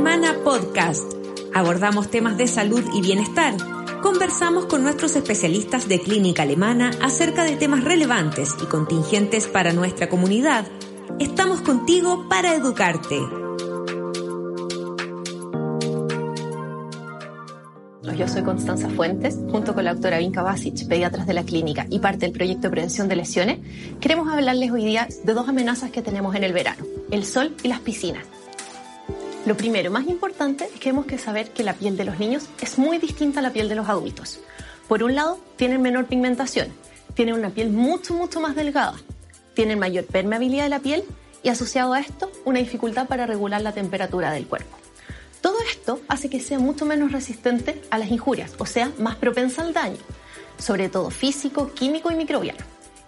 Alemana Podcast. Abordamos temas de salud y bienestar. Conversamos con nuestros especialistas de clínica alemana acerca de temas relevantes y contingentes para nuestra comunidad. Estamos contigo para educarte. Yo soy Constanza Fuentes, junto con la doctora Vinka Basic, pediatras de la clínica y parte del proyecto de prevención de lesiones. Queremos hablarles hoy día de dos amenazas que tenemos en el verano, el sol y las piscinas. Lo primero, más importante, es que tenemos que saber que la piel de los niños es muy distinta a la piel de los adultos. Por un lado, tienen menor pigmentación, tienen una piel mucho, mucho más delgada, tienen mayor permeabilidad de la piel y asociado a esto, una dificultad para regular la temperatura del cuerpo. Todo esto hace que sea mucho menos resistente a las injurias, o sea, más propensa al daño, sobre todo físico, químico y microbiano.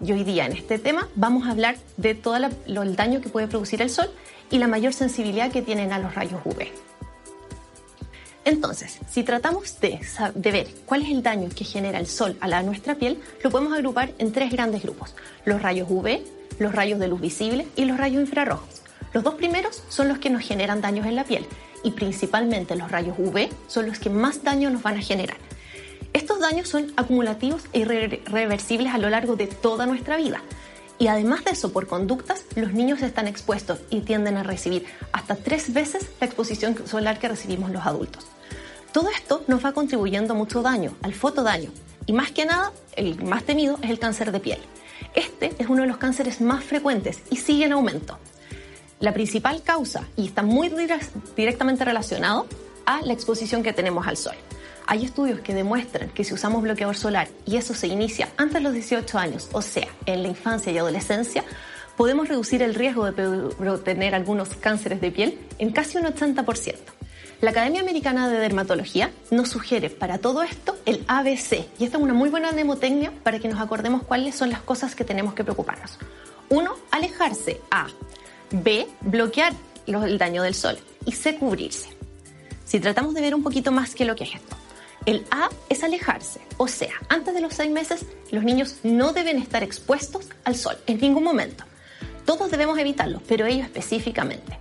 Y hoy día en este tema vamos a hablar de todo el daño que puede producir el sol y la mayor sensibilidad que tienen a los rayos UV. Entonces, si tratamos de, de, ver cuál es el daño que genera el sol a la, nuestra piel, lo podemos agrupar en tres grandes grupos. Los rayos UV, los rayos de luz visible y los rayos infrarrojos. Los dos primeros son los que nos generan daños en la piel y principalmente los rayos UV son los que más daño nos van a generar. Estos daños son acumulativos e irreversibles a lo largo de toda nuestra vida. Y además de eso, por conductas, los niños están expuestos y tienden a recibir hasta tres veces la exposición solar que recibimos los adultos. Todo esto nos va contribuyendo mucho daño, al fotodaño. Y más que nada, el más temido es el cáncer de piel. Este es uno de los cánceres más frecuentes y sigue en aumento la principal causa, y está muy directamente relacionado, a la exposición que tenemos al sol. Hay estudios que demuestran que si usamos bloqueador solar y eso se inicia antes de los 18 años, o sea, en la infancia y adolescencia, podemos reducir el riesgo de tener algunos cánceres de piel en casi un 80%. La Academia Americana de Dermatología nos sugiere para todo esto el ABC, y esta es una muy buena mnemotecnia para que nos acordemos cuáles son las cosas que tenemos que preocuparnos. Uno, alejarse a B, bloquear el daño del sol. Y C, cubrirse. Si tratamos de ver un poquito más qué lo que es esto. El A es alejarse, o sea, antes de los seis meses los niños no deben estar expuestos al sol en ningún momento. Todos debemos evitarlo, pero ellos específicamente.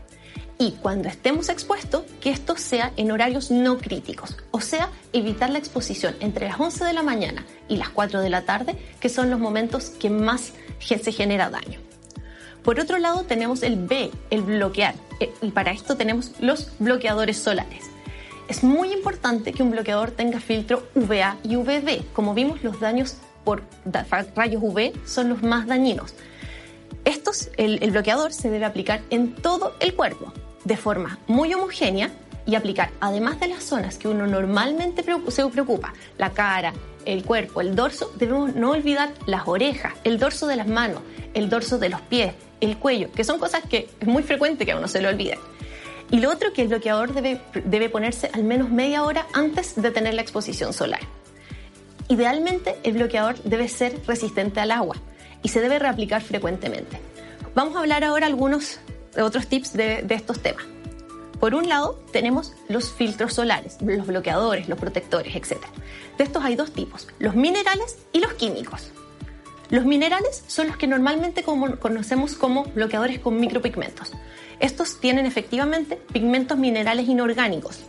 Y cuando estemos expuestos, que esto sea en horarios no críticos, o sea, evitar la exposición entre las 11 de la mañana y las 4 de la tarde, que son los momentos que más se genera daño. Por otro lado, tenemos el B, el bloquear, eh, y para esto tenemos los bloqueadores solares. Es muy importante que un bloqueador tenga filtro UVA y UVB. Como vimos, los daños por rayos UV son los más dañinos. Estos, el, el bloqueador se debe aplicar en todo el cuerpo, de forma muy homogénea y aplicar, además de las zonas que uno normalmente se preocupa, la cara, el cuerpo, el dorso, debemos no olvidar las orejas, el dorso de las manos, el dorso de los pies, el cuello, que son cosas que es muy frecuente que a uno se le olvide. Y lo otro que el bloqueador debe, debe ponerse al menos media hora antes de tener la exposición solar. Idealmente el bloqueador debe ser resistente al agua y se debe reaplicar frecuentemente. Vamos a hablar ahora algunos otros tips de estos temas. Por un lado, tenemos los filtros solares, los bloqueadores, los protectores, etc. De estos hay dos tipos, los minerales y los químicos. Los minerales son los que normalmente conocemos como bloqueadores con micropigmentos. Estos tienen efectivamente pigmentos minerales inorgánicos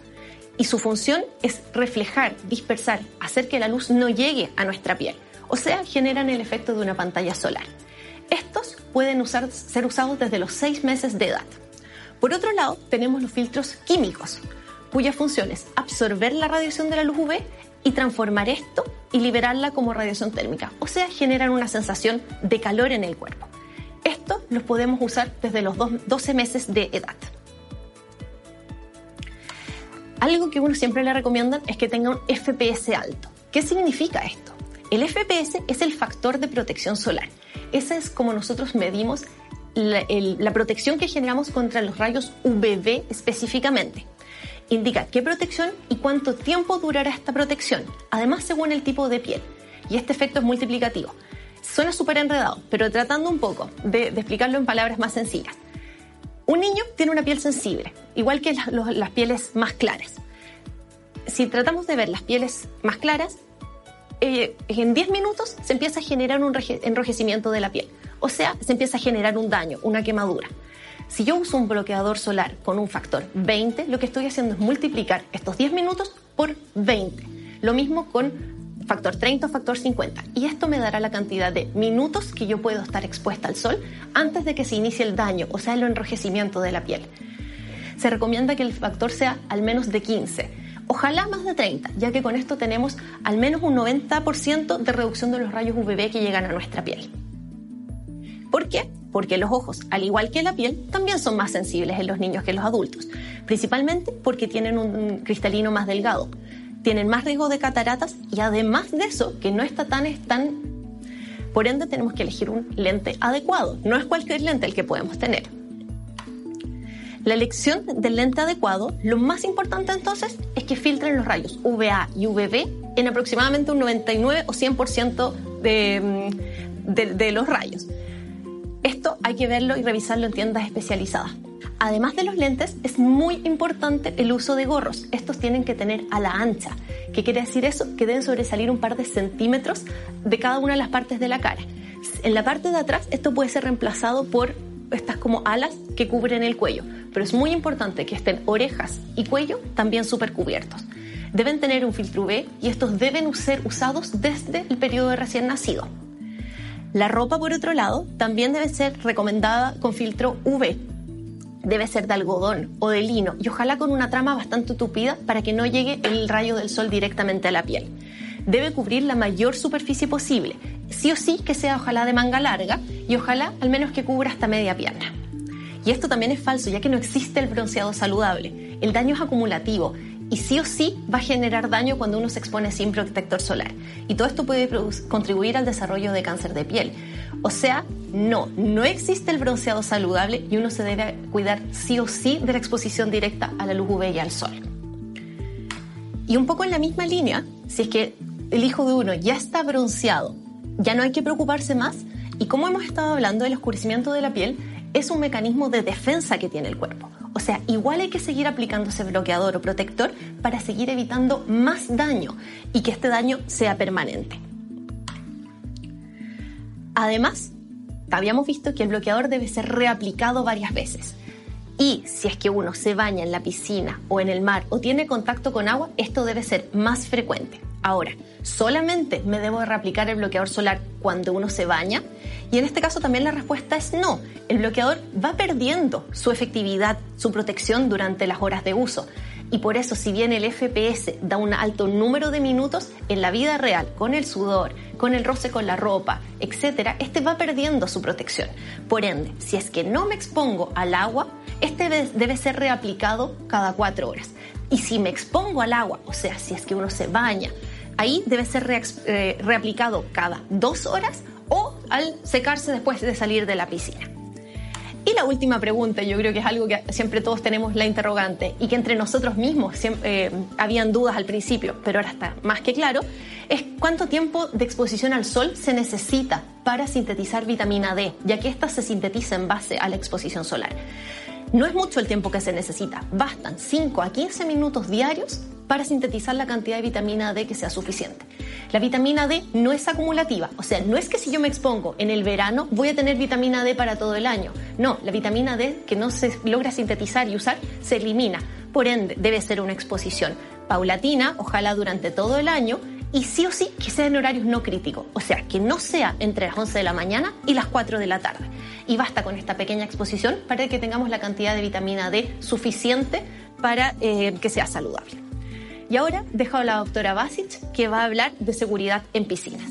y su función es reflejar, dispersar, hacer que la luz no llegue a nuestra piel, o sea, generan el efecto de una pantalla solar. Estos pueden ser usados desde los 6 meses de edad. Por otro lado, tenemos los filtros químicos, cuya función es absorber la radiación de la luz UV y transformar esto y liberarla como radiación térmica, o sea, generan una sensación de calor en el cuerpo. Esto los podemos usar desde los 12 meses de edad. Algo que uno siempre le recomienda es que tenga un FPS alto. ¿Qué significa esto? El FPS es el factor de protección solar. Ese es como nosotros medimos la, la protección que generamos contra los rayos UVB específicamente indica qué protección y cuánto tiempo durará esta protección, además según el tipo de piel. Y este efecto es multiplicativo. Suena súper enredado, pero tratando un poco de, explicarlo en palabras más sencillas. Un niño tiene una piel sensible, igual que las pieles más claras. Si tratamos de ver las pieles más claras, eh, en 10 minutos se empieza a generar un enrojecimiento de la piel. O sea, se empieza a generar un daño, una quemadura. Si yo uso un bloqueador solar con un factor 20, lo que estoy haciendo es multiplicar estos 10 minutos por 20. Lo mismo con factor 30 o factor 50. Y esto me dará la cantidad de minutos que yo puedo estar expuesta al sol antes de que se inicie el daño, o sea, el enrojecimiento de la piel. Se recomienda que el factor sea al menos de 15. Ojalá más de 30, ya que con esto tenemos al menos un 90% de reducción de los rayos UVB que llegan a nuestra piel. ¿Por qué? Porque los ojos, al igual que la piel, también son más sensibles en los niños que en los adultos, principalmente porque tienen un cristalino más delgado tienen más riesgo de cataratas y además de eso, que no está tan, tan... Por ende, tenemos que elegir un lente adecuado. No es cualquier lente el que podemos tener. La elección del lente adecuado, lo más importante entonces es que filtren los rayos UVA y UVB en aproximadamente un 99 o 100% de, de, de los rayos. Esto hay que verlo y revisarlo en tiendas especializadas. Además de los lentes, es muy importante el uso de gorros. Estos tienen que tener a la ancha. ¿Qué quiere decir eso? Que deben sobresalir un par de centímetros de cada una de las partes de la cara. En la parte de atrás, esto puede ser reemplazado por estas como alas que cubren el cuello, pero es muy importante que estén orejas y cuello también súper cubiertos. Deben tener un filtro UV y estos deben ser usados desde el periodo de recién nacido. La ropa, por otro lado, también debe ser recomendada con filtro UV, debe ser de algodón o de lino y ojalá con una trama bastante tupida para que no llegue el rayo del sol directamente a la piel. Debe cubrir la mayor superficie posible, sí o sí que sea ojalá de manga larga y ojalá al menos que cubra hasta media pierna. Y esto también es falso ya que no existe el bronceado saludable. El daño es acumulativo y sí o sí va a generar daño cuando uno se expone sin protector solar. Y todo esto puede contribuir al desarrollo de cáncer de piel. O sea, no, no existe el bronceado saludable y uno se debe cuidar sí o sí de la exposición directa a la luz UV y al sol. Y un poco en la misma línea, si es que el hijo de uno ya está bronceado, ya no hay que preocuparse más. Y como hemos estado hablando, el oscurecimiento de la piel es un mecanismo de defensa que tiene el cuerpo. O sea, igual hay que seguir aplicándose bloqueador o protector para seguir evitando más daño y que este daño sea permanente. Además, habíamos visto que el bloqueador debe ser reaplicado varias veces. Y si es que uno se baña en la piscina o en el mar o tiene contacto con agua, esto debe ser más frecuente. Ahora, ¿solamente me debo reaplicar el bloqueador solar cuando uno se baña? Y en este caso también la respuesta es no. El bloqueador va perdiendo su efectividad, su protección durante las horas de uso. Y por eso, si bien el FPS da un alto número de minutos, en la vida real, con el sudor, con el roce con la ropa, etc., este va perdiendo su protección. Por ende, si es que no me expongo al agua, este debe ser reaplicado cada cuatro horas. Y si me expongo al agua, o sea, si es que uno se baña, ahí debe ser eh, reaplicado cada dos horas o al secarse después de salir de la piscina. Y la última pregunta, yo creo que es algo que siempre todos tenemos la interrogante y que entre nosotros mismos siempre, eh, habían dudas al principio, pero ahora está más que claro, es cuánto tiempo de exposición al sol se necesita para sintetizar vitamina D, ya que esta se sintetiza en base a la exposición solar. No es mucho el tiempo que se necesita, bastan 5 a 15 minutos diarios para sintetizar la cantidad de vitamina D que sea suficiente. La vitamina D no es acumulativa, o sea, no es que si yo me expongo en el verano voy a tener vitamina D para todo el año. No, la vitamina D que no se logra sintetizar y usar se elimina. Por ende, debe ser una exposición paulatina, ojalá durante todo el año, y sí o sí que sea en horarios no críticos, o sea, que no sea entre las 11 de la mañana y las 4 de la tarde. Y basta con esta pequeña exposición para que tengamos la cantidad de vitamina D suficiente para eh, que sea saludable. Y ahora dejo a la doctora Basic que va a hablar de seguridad en piscinas.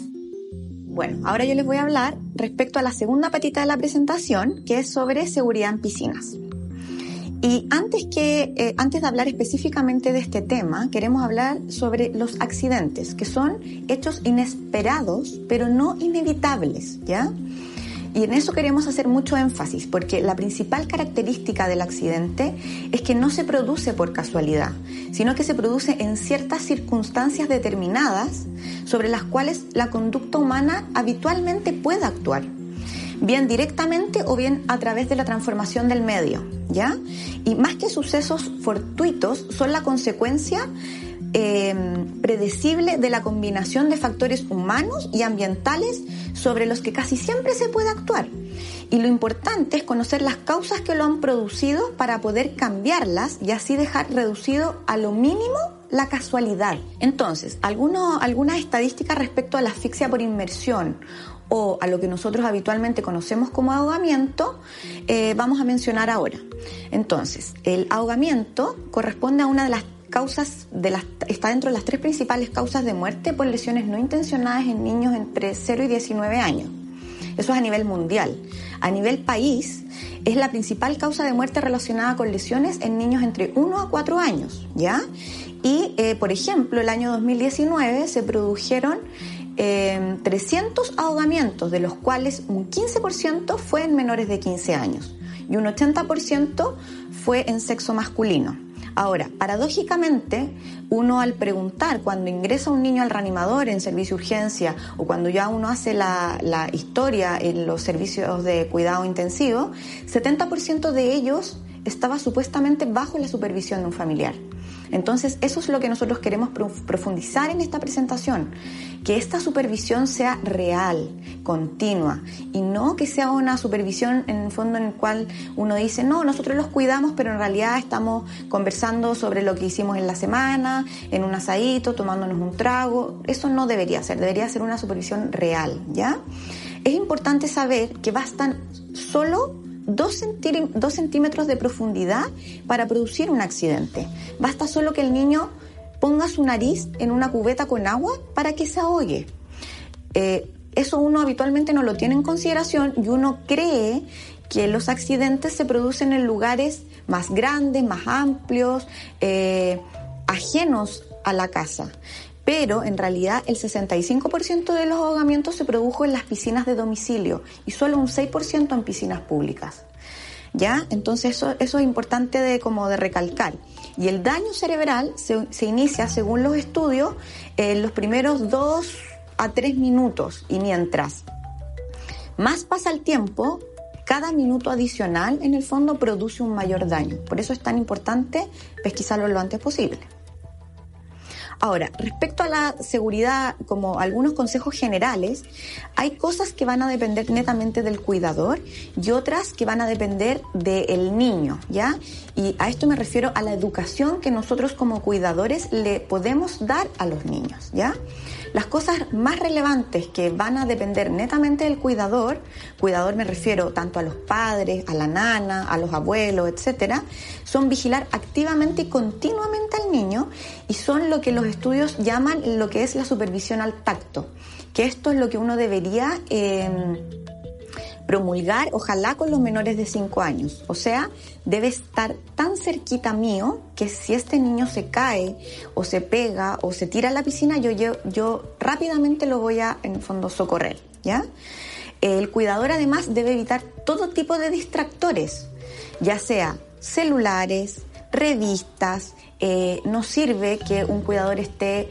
Bueno, ahora yo les voy a hablar respecto a la segunda patita de la presentación, que es sobre seguridad en piscinas. Y antes, que, eh, antes de hablar específicamente de este tema, queremos hablar sobre los accidentes, que son hechos inesperados, pero no inevitables, ¿ya? Y en eso queremos hacer mucho énfasis, porque la principal característica del accidente es que no se produce por casualidad, sino que se produce en ciertas circunstancias determinadas sobre las cuales la conducta humana habitualmente puede actuar, bien directamente o bien a través de la transformación del medio, ¿ya? Y más que sucesos fortuitos, son la consecuencia eh, predecible de la combinación de factores humanos y ambientales sobre los que casi siempre se puede actuar. Y lo importante es conocer las causas que lo han producido para poder cambiarlas y así dejar reducido a lo mínimo la casualidad. Entonces, algunas estadísticas respecto a la asfixia por inmersión o a lo que nosotros habitualmente conocemos como ahogamiento, eh, vamos a mencionar ahora. Entonces, el ahogamiento corresponde a una de las causas de las, está dentro de las tres principales causas de muerte por lesiones no intencionadas en niños entre 0 y 19 años. Eso es a nivel mundial. A nivel país, es la principal causa de muerte relacionada con lesiones en niños entre 1 a 4 años, ¿ya? Y, eh, por ejemplo, el año 2019 se produjeron 300 em, ahogamientos, de los cuales un 15% fue en menores de 15 años y un 80% fue en sexo masculino. Ahora, paradójicamente, uno al preguntar cuando ingresa un niño al reanimador en servicio de urgencia o cuando ya uno hace la, la historia en los servicios de cuidado intensivo, 70% de ellos estaba supuestamente bajo la supervisión de un familiar. Entonces, eso es lo que nosotros queremos profundizar en esta presentación, que esta supervisión sea real, continua, y no que sea una supervisión en el fondo en el cual uno dice, no, nosotros los cuidamos, pero en realidad estamos conversando sobre lo que hicimos en la semana, en un asadito, tomándonos un trago. Eso no debería ser, debería ser una supervisión real, ¿ya? Es importante saber que bastan solo dos, centímetros de profundidad para producir un accidente. Basta solo que el niño ponga su nariz en una cubeta con agua para que se ahogue. Eh, eso uno habitualmente no lo tiene en consideración y uno cree que los accidentes se producen en lugares más grandes, más amplios, eh, ajenos a la casa pero en realidad el 65% de los ahogamientos se produjo en las piscinas de domicilio y solo un 6% en piscinas públicas. ¿Ya? Entonces eso, es importante de, como de recalcar. Y el daño cerebral se, se inicia, según los estudios, en los primeros 2 a 3 minutos y mientras más pasa el tiempo, cada minuto adicional en el fondo produce un mayor daño. Por eso es tan importante pesquisarlo lo antes posible. Ahora, respecto a la seguridad, como algunos consejos generales, hay cosas que van a depender netamente del cuidador y otras que van a depender del niño, ¿ya? Y a esto me refiero a la educación que nosotros como cuidadores le podemos dar a los niños, ¿ya? Las cosas más relevantes que van a depender netamente del cuidador, cuidador me refiero tanto a los padres, a la nana, a los abuelos, etcétera, son vigilar activamente y continuamente al niño y son lo que los estudios llaman lo que es la supervisión al tacto, que esto es lo que uno debería em, promulgar, ojalá con los menores de 5 años. O sea, debe estar tan cerquita mío que si este niño se cae o se pega o se tira a la piscina, yo, yo, yo rápidamente lo voy a, en fondo, socorrer, ¿ya? El cuidador además debe evitar todo tipo de distractores, ya sea celulares, revistas, eh, no sirve que un cuidador esté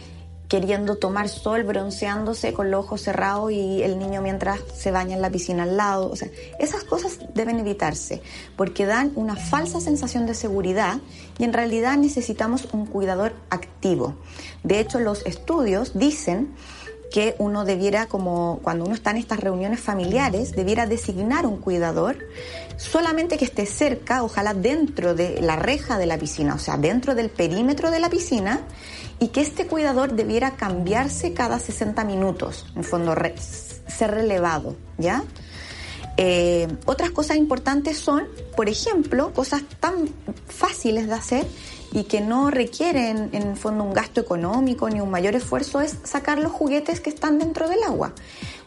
queriendo tomar sol, bronceándose con los ojos cerrados y el niño mientras se baña en la piscina al lado. O sea, esas cosas deben evitarse porque dan una falsa sensación de seguridad y en realidad necesitamos un cuidador activo. De hecho, los estudios dicen que uno debiera, como cuando uno está en estas reuniones familiares, debiera designar un cuidador solamente que esté cerca, ojalá dentro de la reja de la piscina, o sea, dentro del perímetro de la piscina, y que este cuidador debiera cambiarse cada 60 minutos, en fondo, ser relevado, ¿ya? Eh, otras cosas importantes son, por ejemplo, cosas tan fáciles de hacer y que no requieren en fondo un gasto económico ni un mayor esfuerzo es sacar los juguetes que están dentro del agua.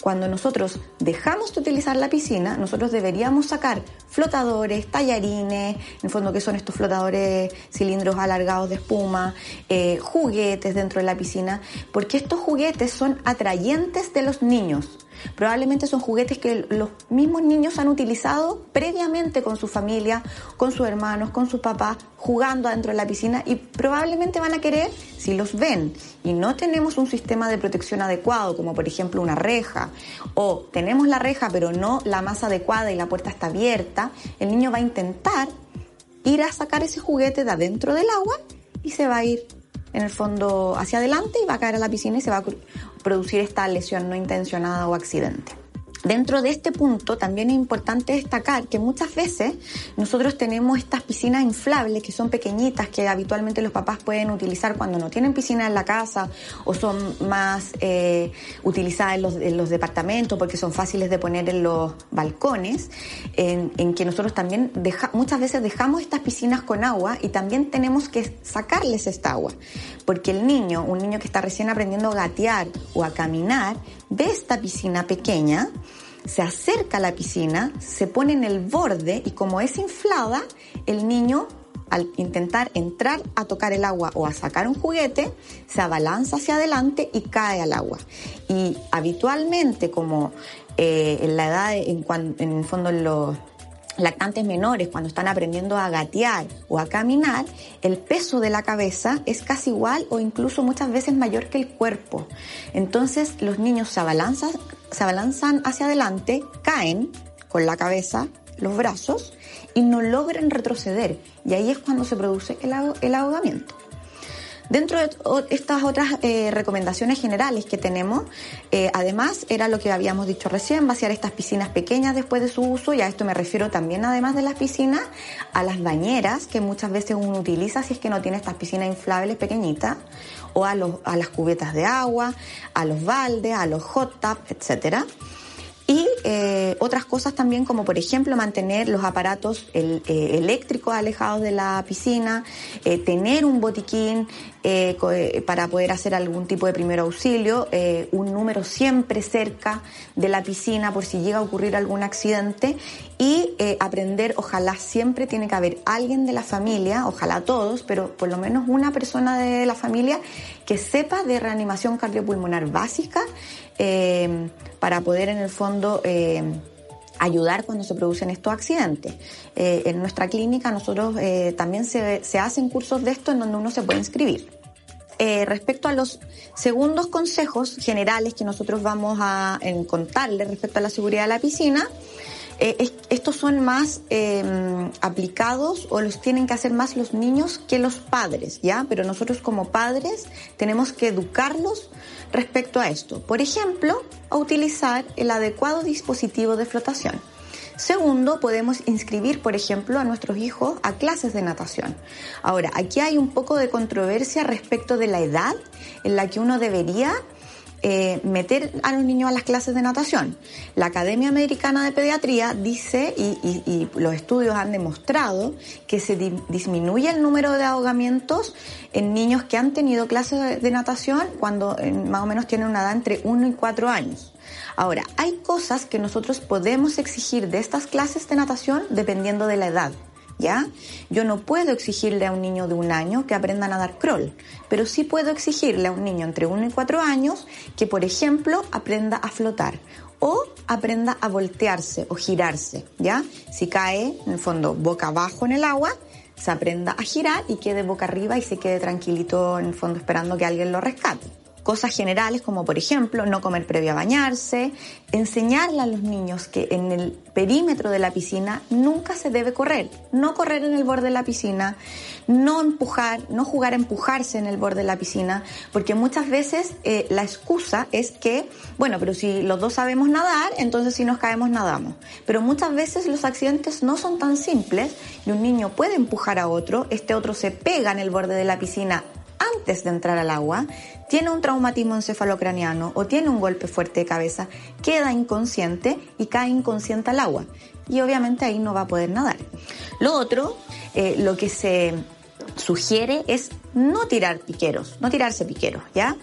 Cuando nosotros dejamos de utilizar la piscina, nosotros deberíamos sacar flotadores, tallarines, en el fondo que son estos flotadores cilindros alargados de espuma, eh, juguetes dentro de la piscina, porque estos juguetes son atrayentes de los niños. Probablemente son juguetes que los mismos niños han utilizado previamente con su familia, con sus hermanos, con sus papás, jugando adentro de la piscina y probablemente van a querer, si los ven y no tenemos un sistema de protección adecuado, como por ejemplo una reja, o tenemos la reja pero no la más adecuada y la puerta está abierta, el niño va a intentar ir a sacar ese juguete de adentro del agua y se va a ir en el fondo hacia adelante y va a caer a la piscina y se va a producir esta lesión no intencionada o accidente. Dentro de este punto también es importante destacar que muchas veces nosotros tenemos estas piscinas inflables que son pequeñitas que habitualmente los papás pueden utilizar cuando no tienen piscina en la casa o son más eh, utilizadas en los, departamentos porque son fáciles de poner en los balcones, en, que nosotros también muchas veces dejamos estas piscinas con agua y también tenemos que sacarles esta agua. Porque el niño, un niño que está recién aprendiendo a gatear o a caminar, ve esta piscina pequeña, se acerca a la piscina, se pone en el borde y como es inflada, el niño al intentar entrar a tocar el agua o a sacar un juguete, se abalanza hacia adelante y cae al agua. Y habitualmente, como eh, en la edad, en, en el fondo en los lactantes menores, cuando están aprendiendo a gatear o a caminar, el peso de la cabeza es casi igual o incluso muchas veces mayor que el cuerpo. Entonces los niños se abalanzan, se abalanzan hacia adelante, caen con la cabeza, los brazos y no logran retroceder. Y ahí es cuando se produce el, el ahogamiento. Dentro de estas otras eh, recomendaciones generales que tenemos, eh, además era lo que habíamos dicho recién, vaciar estas piscinas pequeñas después de su uso, y a esto me refiero también, además de las piscinas, a las bañeras que muchas veces uno utiliza si es que no tiene estas piscinas inflables pequeñitas, o a, las cubetas de agua, a los baldes, a los hot tubs, etcétera. Y eh, otras cosas también como por ejemplo mantener los aparatos eh, eléctricos alejados de la piscina, eh, tener un botiquín para poder hacer algún tipo de primer auxilio, un número siempre cerca de la piscina por si llega a ocurrir algún accidente y aprender, ojalá siempre tiene que haber alguien de la familia, ojalá todos, pero por lo menos una persona de la familia que sepa de reanimación cardiopulmonar básica para poder en el fondo eh, ayudar cuando se producen estos accidentes. Eh, en nuestra clínica nosotros también se, se, hacen cursos de esto en donde uno se puede inscribir. respecto a los segundos consejos generales que nosotros vamos a contarles respecto a la seguridad de la piscina, estos son más aplicados o los tienen que hacer más los niños que los padres, ¿ya? Pero nosotros como padres tenemos que educarlos respecto a esto. Por ejemplo, a utilizar el adecuado dispositivo de flotación. Segundo, podemos inscribir, por ejemplo, a nuestros hijos a clases de natación. Ahora, aquí hay un poco de controversia respecto de la edad en la que uno debería eh, meter a los niños a las clases de natación. La Academia Americana de Pediatría dice, y, los estudios han demostrado, que se disminuye el número de ahogamientos en niños que han tenido clases de, natación cuando más o menos tienen una edad entre 1 y 4 años. Ahora, hay cosas que nosotros podemos exigir de estas clases de natación dependiendo de la edad. Yo no puedo exigirle a un niño de un año que aprenda a nadar crawl, pero sí puedo exigirle a un niño entre 1 y 4 años que, por ejemplo, aprenda a flotar o aprenda a voltearse o girarse, ¿ya? Si cae, en el fondo, boca abajo en el agua, se aprenda a girar y quede boca arriba y se quede tranquilito en el fondo esperando que alguien lo rescate cosas generales como por ejemplo no comer previo a bañarse, enseñarle a los niños que en el perímetro de la piscina nunca se debe correr, no correr en el borde de la piscina, no empujar, no jugar a empujarse en el borde de la piscina, porque muchas veces eh, la excusa es que, bueno, pero si los dos sabemos nadar, entonces si nos caemos nadamos. Pero muchas veces los accidentes no son tan simples y un niño puede empujar a otro, este otro se pega en el borde de la piscina antes de entrar al agua, tiene un traumatismo encefalocraniano o tiene un golpe fuerte de cabeza, queda inconsciente y cae inconsciente al agua. Y obviamente ahí no va a poder nadar. Lo otro, eh, lo que se sugiere es no tirar piqueros, no tirarse piqueros, ¿ya?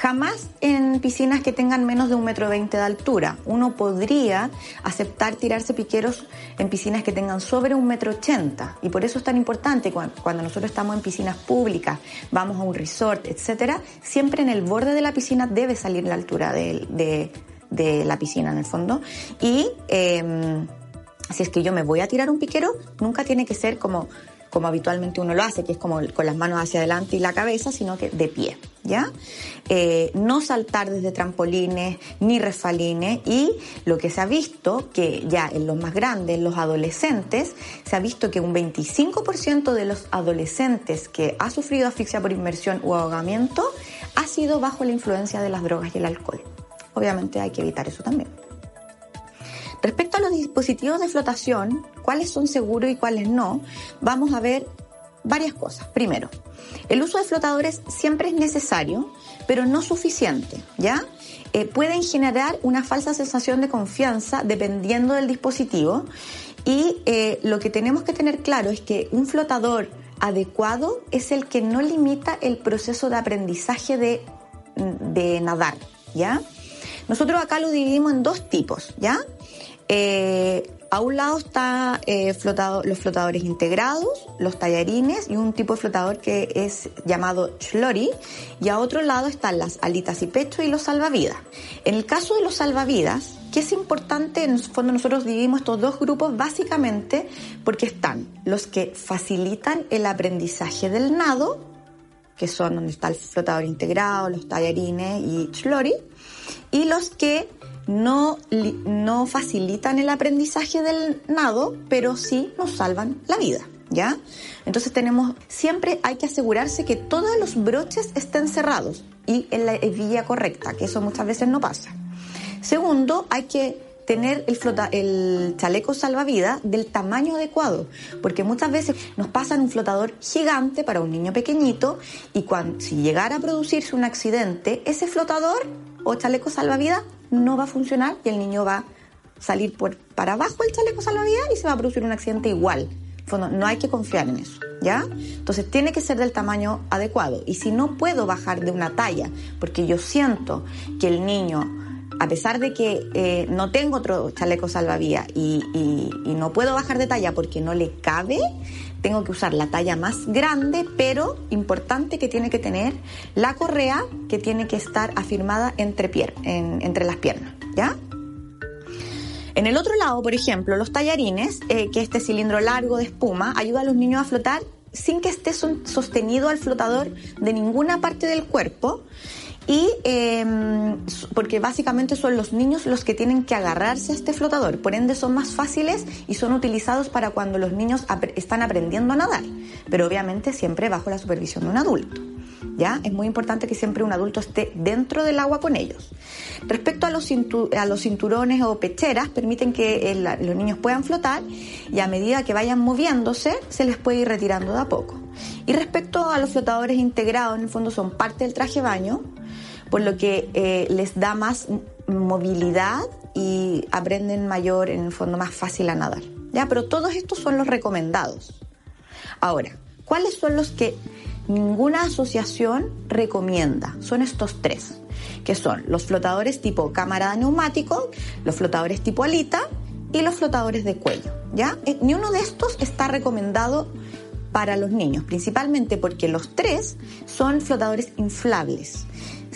Jamás en piscinas que tengan menos de un metro veinte de altura. Uno podría aceptar tirarse piqueros en piscinas que tengan sobre un metro ochenta. Y por eso es tan importante cuando, nosotros estamos en piscinas públicas, vamos a un resort, etcétera, siempre en el borde de la piscina debe salir la altura de, la piscina en el fondo. Y em, si es que yo me voy a tirar un piquero, nunca tiene que ser como como habitualmente uno lo hace, que es como con las manos hacia adelante y la cabeza, sino que de pie, ¿ya? Eh, no saltar desde trampolines ni refalines y lo que se ha visto, que ya en los más grandes, los adolescentes, se ha visto que un 25% de los adolescentes que ha sufrido asfixia por inmersión o ahogamiento ha sido bajo la influencia de las drogas y el alcohol. Obviamente hay que evitar eso también. Respecto a los dispositivos de flotación, cuáles son seguros y cuáles no, vamos a ver varias cosas. Primero, el uso de flotadores siempre es necesario, pero no suficiente, ¿ya? Eh, pueden generar una falsa sensación de confianza dependiendo del dispositivo y eh, lo que tenemos que tener claro es que un flotador adecuado es el que no limita el proceso de aprendizaje de, de nadar, ¿ya? Nosotros acá lo dividimos en dos tipos, ¿ya? Eh, a un lado están eh, los flotadores integrados, los tallarines y un tipo de flotador que es llamado chlori. Y a otro lado están las alitas y pecho y los salvavidas. En el caso de los salvavidas, que es importante, en el fondo nosotros dividimos estos dos grupos básicamente porque están los que facilitan el aprendizaje del nado, que son donde está el flotador integrado, los tallarines y chlori, y los que no, no facilitan el aprendizaje del nado, pero sí nos salvan la vida. ¿Ya? Entonces tenemos, siempre hay que asegurarse que todos los broches estén cerrados y en la vía correcta, que eso muchas veces no pasa. Segundo, hay que tener el, el chaleco salvavidas del tamaño adecuado, porque muchas veces nos pasan un flotador gigante para un niño pequeñito y cuando, si llegara a producirse un accidente, ese flotador o chaleco salvavidas no va a funcionar y el niño va a salir por, para abajo el chaleco salvavidas y se va a producir un accidente igual. no hay que confiar en eso, ¿ya? Entonces tiene que ser del tamaño adecuado. Y si no puedo bajar de una talla, porque yo siento que el niño, a pesar de que eh, no tengo otro chaleco salvavidas y, no puedo bajar de talla porque no le cabe, tengo que usar la talla más grande, pero importante que tiene que tener la correa que tiene que estar afirmada entre, entre las piernas, ¿ya? En el otro lado, por ejemplo, los tallarines, eh, que este cilindro largo de espuma ayuda a los niños a flotar sin que esté sostenido al flotador de ninguna parte del cuerpo y em, porque básicamente son los niños los que tienen que agarrarse a este flotador, por ende son más fáciles y son utilizados para cuando los niños están aprendiendo a nadar, pero obviamente siempre bajo la supervisión de un adulto. ¿Ya? Es muy importante que siempre un adulto esté dentro del agua con ellos. Respecto a los, a los cinturones o pecheras, permiten que los niños puedan flotar y a medida que vayan moviéndose, se les puede ir retirando de a poco. Y respecto a los flotadores integrados, en el fondo son parte del traje baño, por lo que eh, les da más movilidad y aprenden mayor, en el fondo, más fácil a nadar. ¿ya? Pero todos estos son los recomendados. Ahora, ¿cuáles son los que ninguna asociación recomienda? Son estos tres, que son los flotadores tipo cámara de neumático, los flotadores tipo alita y los flotadores de cuello. ¿ya? Eh, ni uno de estos está recomendado para los niños, principalmente porque los tres son flotadores inflables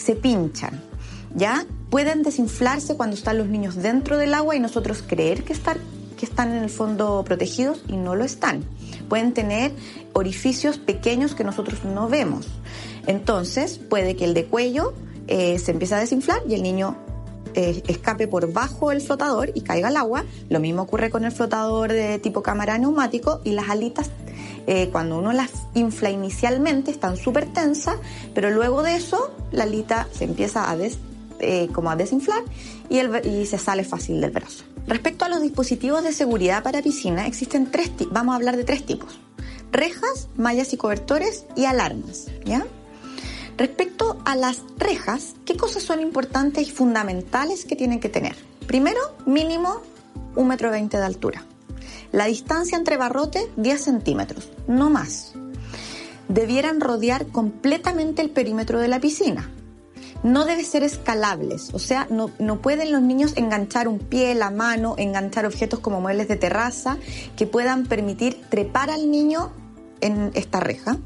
se pinchan, ¿ya? Pueden desinflarse cuando están los niños dentro del agua y nosotros creer que están, que están en el fondo protegidos y no lo están. Pueden tener orificios pequeños que nosotros no vemos. Entonces puede que el de cuello eh, se empiece a desinflar y el niño eh, escape por bajo el flotador y caiga al agua. Lo mismo ocurre con el flotador de tipo cámara neumático y las alitas eh, cuando uno las infla inicialmente están súper tensas, pero luego de eso la alita se empieza a, eh, como a desinflar y, se sale fácil del brazo. Respecto a los dispositivos de seguridad para piscina, existen tres vamos a hablar de tres tipos. Rejas, mallas y cobertores y alarmas. Respecto a las rejas, ¿qué cosas son importantes y fundamentales que tienen que tener? Primero, mínimo un metro veinte de altura. La distancia entre barrotes, 10 centímetros, no más. Debieran rodear completamente el perímetro de la piscina. No debe ser escalables, o sea, no, no pueden los niños enganchar un pie, la mano, enganchar objetos como muebles de terraza que puedan permitir trepar al niño en esta reja.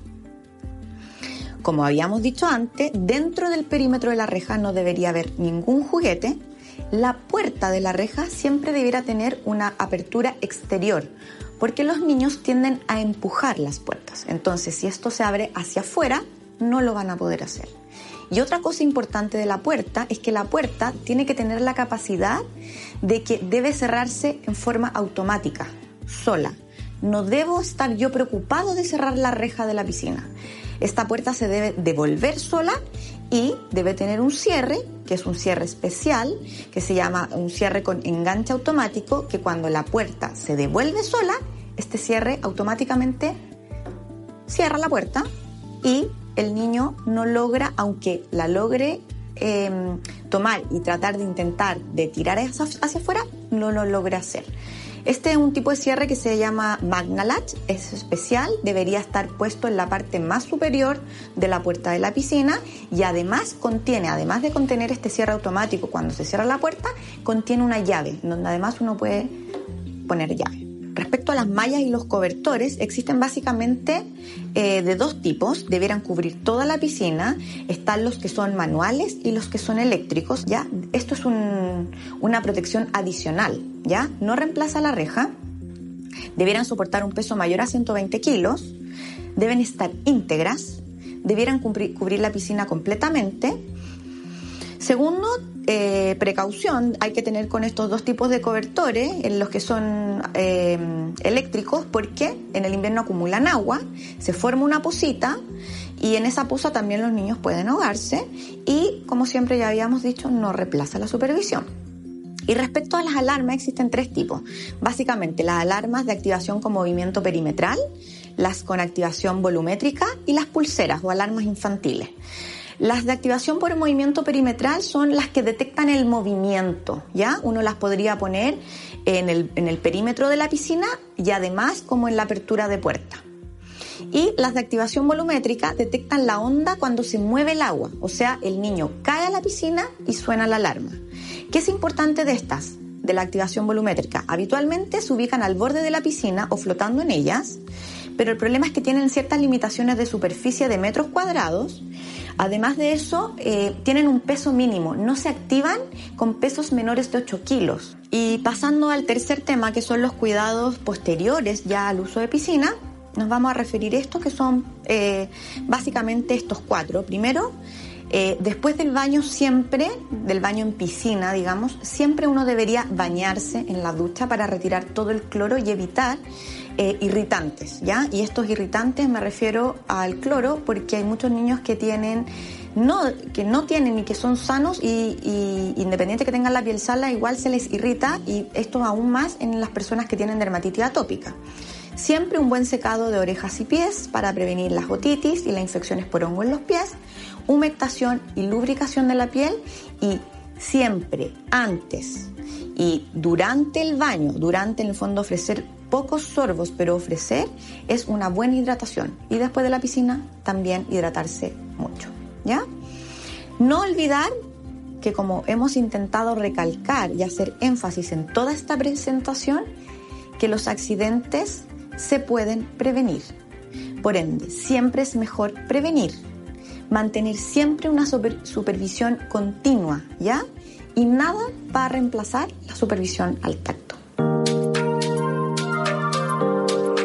Como habíamos dicho antes, dentro del perímetro de la reja no debería haber ningún juguete, la puerta de la reja siempre debiera tener una apertura exterior, porque los niños tienden a empujar las puertas. Entonces, si esto se abre hacia afuera, no lo van a poder hacer. Y otra cosa importante de la puerta es que la puerta tiene que tener la capacidad de que debe cerrarse en forma automática, sola. No debo estar yo preocupado de cerrar la reja de la piscina. esta puerta se debe devolver sola y debe tener un cierre, que es un cierre especial, que se llama un cierre con enganche automático, que cuando la puerta se devuelve sola, este cierre automáticamente cierra la puerta y el niño no logra, aunque la logre em, tomar y tratar de intentar de tirar hacia, hacia afuera, no lo logra hacer. Este es un tipo de cierre que se llama Magnalatch, es especial, debería estar puesto en la parte más superior de la puerta de la piscina y además contiene, además de contener este cierre automático cuando se cierra la puerta, contiene una llave, donde además uno puede poner llave. Respecto a las mallas y los cobertores, existen básicamente eh, de dos tipos. Debieran cubrir toda la piscina. Están los que son manuales y los que son eléctricos. ¿ya? Esto es una protección adicional. ¿ya? No reemplaza la reja. Debieran soportar un peso mayor a 120 kilos. Deben estar íntegras. Debieran cubrir la piscina completamente. Segundo, eh, precaución hay que tener con estos dos tipos de cobertores, en los que son eh, eléctricos, porque en el invierno acumulan agua, se forma una posita y en esa posa también los niños pueden ahogarse y, como siempre ya habíamos dicho, no reemplaza la supervisión. Y respecto a las alarmas, existen tres tipos. Básicamente, las alarmas de activación con movimiento perimetral, las con activación volumétrica y las pulseras o alarmas infantiles. Las de activación por movimiento perimetral son las que detectan el movimiento, ¿ya? Uno las podría poner en el, en el perímetro de la piscina y además como en la apertura de puerta. Y las de activación volumétrica detectan la onda cuando se mueve el agua, o sea, el niño cae a la piscina y suena la alarma. ¿Qué es importante de estas? De la activación volumétrica. Habitualmente se ubican al borde de la piscina o flotando en ellas, pero el problema es que tienen ciertas limitaciones de superficie de metros cuadrados Además de eso, eh, tienen un peso mínimo, no se activan con pesos menores de 8 kilos. Y pasando al tercer tema, que son los cuidados posteriores ya al uso de piscina, nos vamos a referir a estos que son eh, básicamente estos cuatro. Primero, eh, después del baño siempre, del baño en piscina, digamos, siempre uno debería bañarse en la ducha para retirar todo el cloro y evitar eh, irritantes, ¿ya? Y estos irritantes me refiero al cloro porque hay muchos niños que tienen no, que no tienen y que son sanos y, y, independiente que tengan la piel sala, igual se les irrita y esto aún más en las personas que tienen dermatitis atópica. Siempre un buen secado de orejas y pies para prevenir las otitis y las infecciones por hongo en los pies, humectación y lubricación de la piel y siempre antes y durante el baño, durante en el fondo ofrecer pocos sorbos, pero ofrecer es una buena hidratación. Y después de la piscina también hidratarse mucho, ¿ya? No olvidar que como hemos intentado recalcar y hacer énfasis en toda esta presentación, que los accidentes se pueden prevenir. Por ende, siempre es mejor prevenir, mantener siempre una supervisión continua, ¿ya? Y nada va a reemplazar la supervisión al tacto.